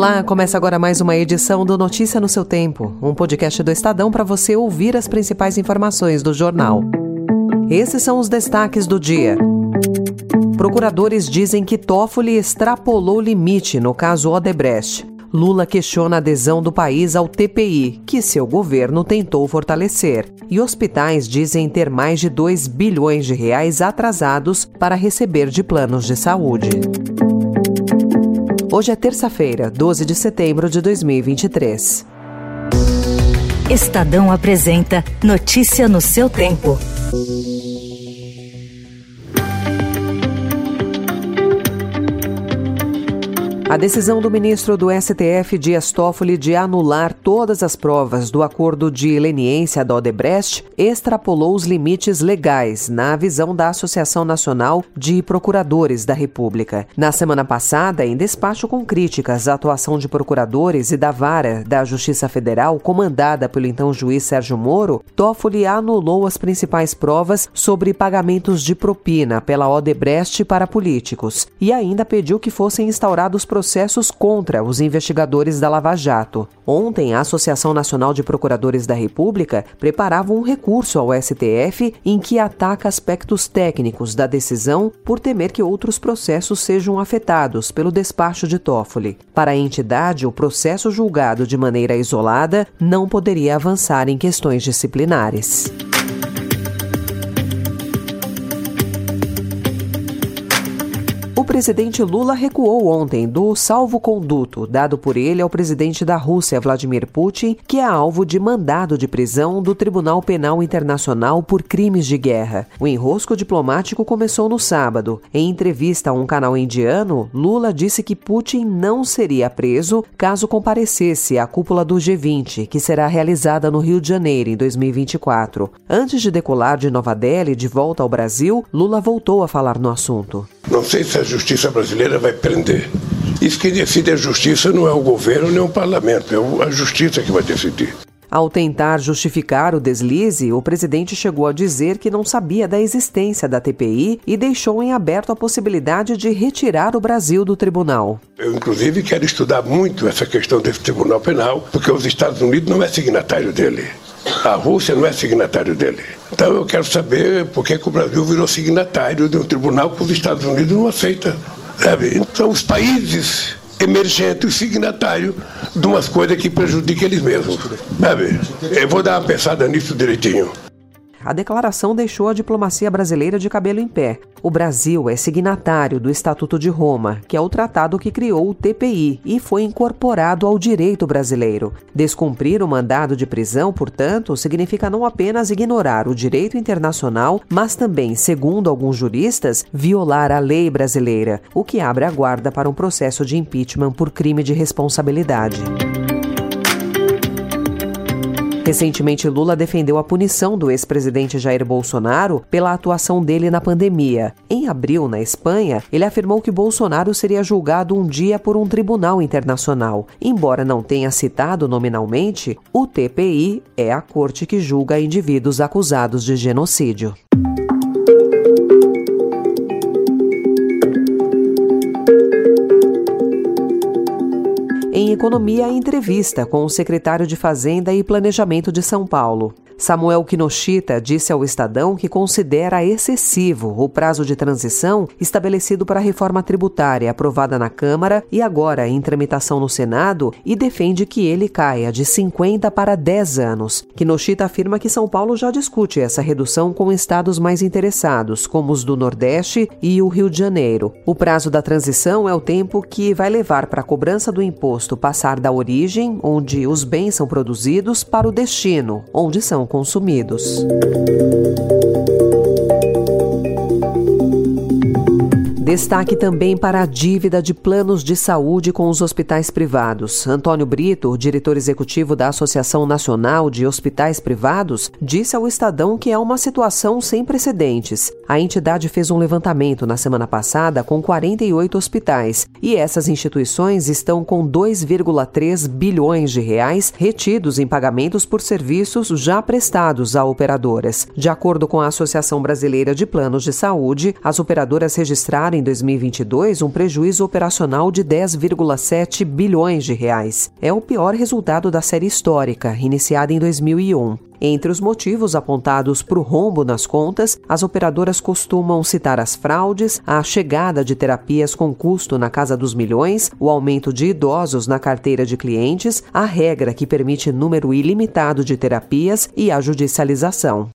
Olá, começa agora mais uma edição do Notícia no seu Tempo, um podcast do Estadão para você ouvir as principais informações do jornal. Esses são os destaques do dia. Procuradores dizem que Toffoli extrapolou limite no caso Odebrecht. Lula questiona a adesão do país ao TPI, que seu governo tentou fortalecer. E hospitais dizem ter mais de 2 bilhões de reais atrasados para receber de planos de saúde. Hoje é terça-feira, 12 de setembro de 2023. Estadão apresenta Notícia no seu tempo. A decisão do ministro do STF, Dias Toffoli, de anular todas as provas do acordo de leniência da Odebrecht extrapolou os limites legais, na visão da Associação Nacional de Procuradores da República. Na semana passada, em despacho com críticas à atuação de procuradores e da vara da Justiça Federal, comandada pelo então juiz Sérgio Moro, Toffoli anulou as principais provas sobre pagamentos de propina pela Odebrecht para políticos e ainda pediu que fossem instaurados processos contra os investigadores da Lava Jato. Ontem, a Associação Nacional de Procuradores da República preparava um recurso ao STF em que ataca aspectos técnicos da decisão por temer que outros processos sejam afetados pelo despacho de Toffoli. Para a entidade, o processo julgado de maneira isolada não poderia avançar em questões disciplinares. Presidente Lula recuou ontem do salvo-conduto dado por ele ao presidente da Rússia, Vladimir Putin, que é alvo de mandado de prisão do Tribunal Penal Internacional por crimes de guerra. O enrosco diplomático começou no sábado. Em entrevista a um canal indiano, Lula disse que Putin não seria preso caso comparecesse à cúpula do G20, que será realizada no Rio de Janeiro em 2024. Antes de decolar de Nova Delhi de volta ao Brasil, Lula voltou a falar no assunto. Não sei se a justiça brasileira vai prender. Isso que decide a justiça não é o governo nem o parlamento, é a justiça que vai decidir. Ao tentar justificar o deslize, o presidente chegou a dizer que não sabia da existência da TPI e deixou em aberto a possibilidade de retirar o Brasil do tribunal. Eu, inclusive, quero estudar muito essa questão desse tribunal penal, porque os Estados Unidos não é signatário dele. A Rússia não é signatário dele. Então eu quero saber por que, que o Brasil virou signatário de um tribunal que os Estados Unidos não aceita. Sabe? Então os países emergentes signatários de umas coisas que prejudicam eles mesmos. Sabe? Eu vou dar uma pensada nisso direitinho. A declaração deixou a diplomacia brasileira de cabelo em pé. O Brasil é signatário do Estatuto de Roma, que é o tratado que criou o TPI e foi incorporado ao direito brasileiro. Descumprir o mandado de prisão, portanto, significa não apenas ignorar o direito internacional, mas também, segundo alguns juristas, violar a lei brasileira, o que abre a guarda para um processo de impeachment por crime de responsabilidade. Recentemente, Lula defendeu a punição do ex-presidente Jair Bolsonaro pela atuação dele na pandemia. Em abril, na Espanha, ele afirmou que Bolsonaro seria julgado um dia por um tribunal internacional. Embora não tenha citado nominalmente, o TPI é a corte que julga indivíduos acusados de genocídio. Em Economia a entrevista com o secretário de Fazenda e Planejamento de São Paulo. Samuel Kinoshita disse ao Estadão que considera excessivo o prazo de transição estabelecido para a reforma tributária aprovada na Câmara e agora em tramitação no Senado e defende que ele caia de 50 para 10 anos. Kinoshita afirma que São Paulo já discute essa redução com estados mais interessados, como os do Nordeste e o Rio de Janeiro. O prazo da transição é o tempo que vai levar para a cobrança do imposto passar da origem, onde os bens são produzidos, para o destino, onde são consumidos. Destaque também para a dívida de planos de saúde com os hospitais privados. Antônio Brito, diretor executivo da Associação Nacional de Hospitais Privados, disse ao Estadão que é uma situação sem precedentes. A entidade fez um levantamento na semana passada com 48 hospitais e essas instituições estão com 2,3 bilhões de reais retidos em pagamentos por serviços já prestados a operadoras. De acordo com a Associação Brasileira de Planos de Saúde, as operadoras registraram em 2022 um prejuízo operacional de 10,7 bilhões de reais. É o pior resultado da série histórica, iniciada em 2001. Entre os motivos apontados para o rombo nas contas, as operadoras costumam citar as fraudes, a chegada de terapias com custo na casa dos milhões, o aumento de idosos na carteira de clientes, a regra que permite número ilimitado de terapias e a judicialização.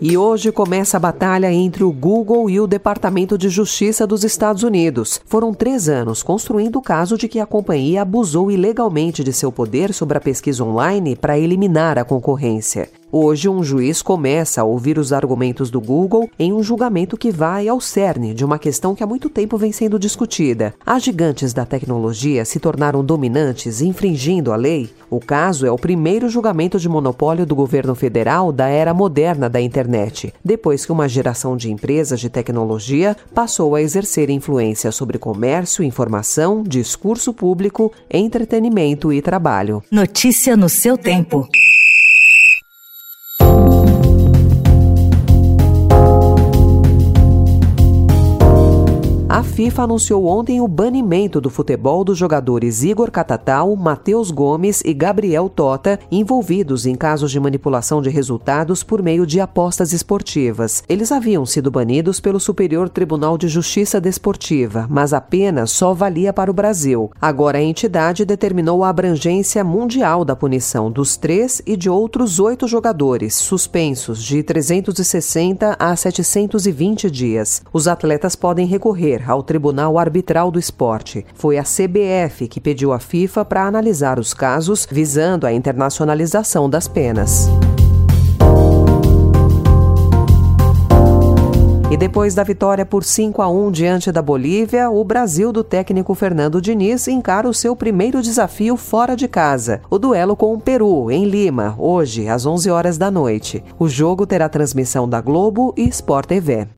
E hoje começa a batalha entre o Google e o Departamento de Justiça dos Estados Unidos. Foram três anos construindo o caso de que a companhia abusou ilegalmente de seu poder sobre a pesquisa online para eliminar a concorrência. Hoje, um juiz começa a ouvir os argumentos do Google em um julgamento que vai ao cerne de uma questão que há muito tempo vem sendo discutida. As gigantes da tecnologia se tornaram dominantes, infringindo a lei? O caso é o primeiro julgamento de monopólio do governo federal da era moderna da internet, depois que uma geração de empresas de tecnologia passou a exercer influência sobre comércio, informação, discurso público, entretenimento e trabalho. Notícia no seu tempo. A FIFA anunciou ontem o banimento do futebol dos jogadores Igor Catatal, Matheus Gomes e Gabriel Tota, envolvidos em casos de manipulação de resultados por meio de apostas esportivas. Eles haviam sido banidos pelo Superior Tribunal de Justiça Desportiva, mas a pena só valia para o Brasil. Agora a entidade determinou a abrangência mundial da punição dos três e de outros oito jogadores, suspensos de 360 a 720 dias. Os atletas podem recorrer ao Tribunal Arbitral do Esporte. Foi a CBF que pediu à FIFA para analisar os casos visando a internacionalização das penas. E depois da vitória por 5 a 1 diante da Bolívia, o Brasil do técnico Fernando Diniz encara o seu primeiro desafio fora de casa, o duelo com o Peru, em Lima, hoje, às 11 horas da noite. O jogo terá transmissão da Globo e Sport TV.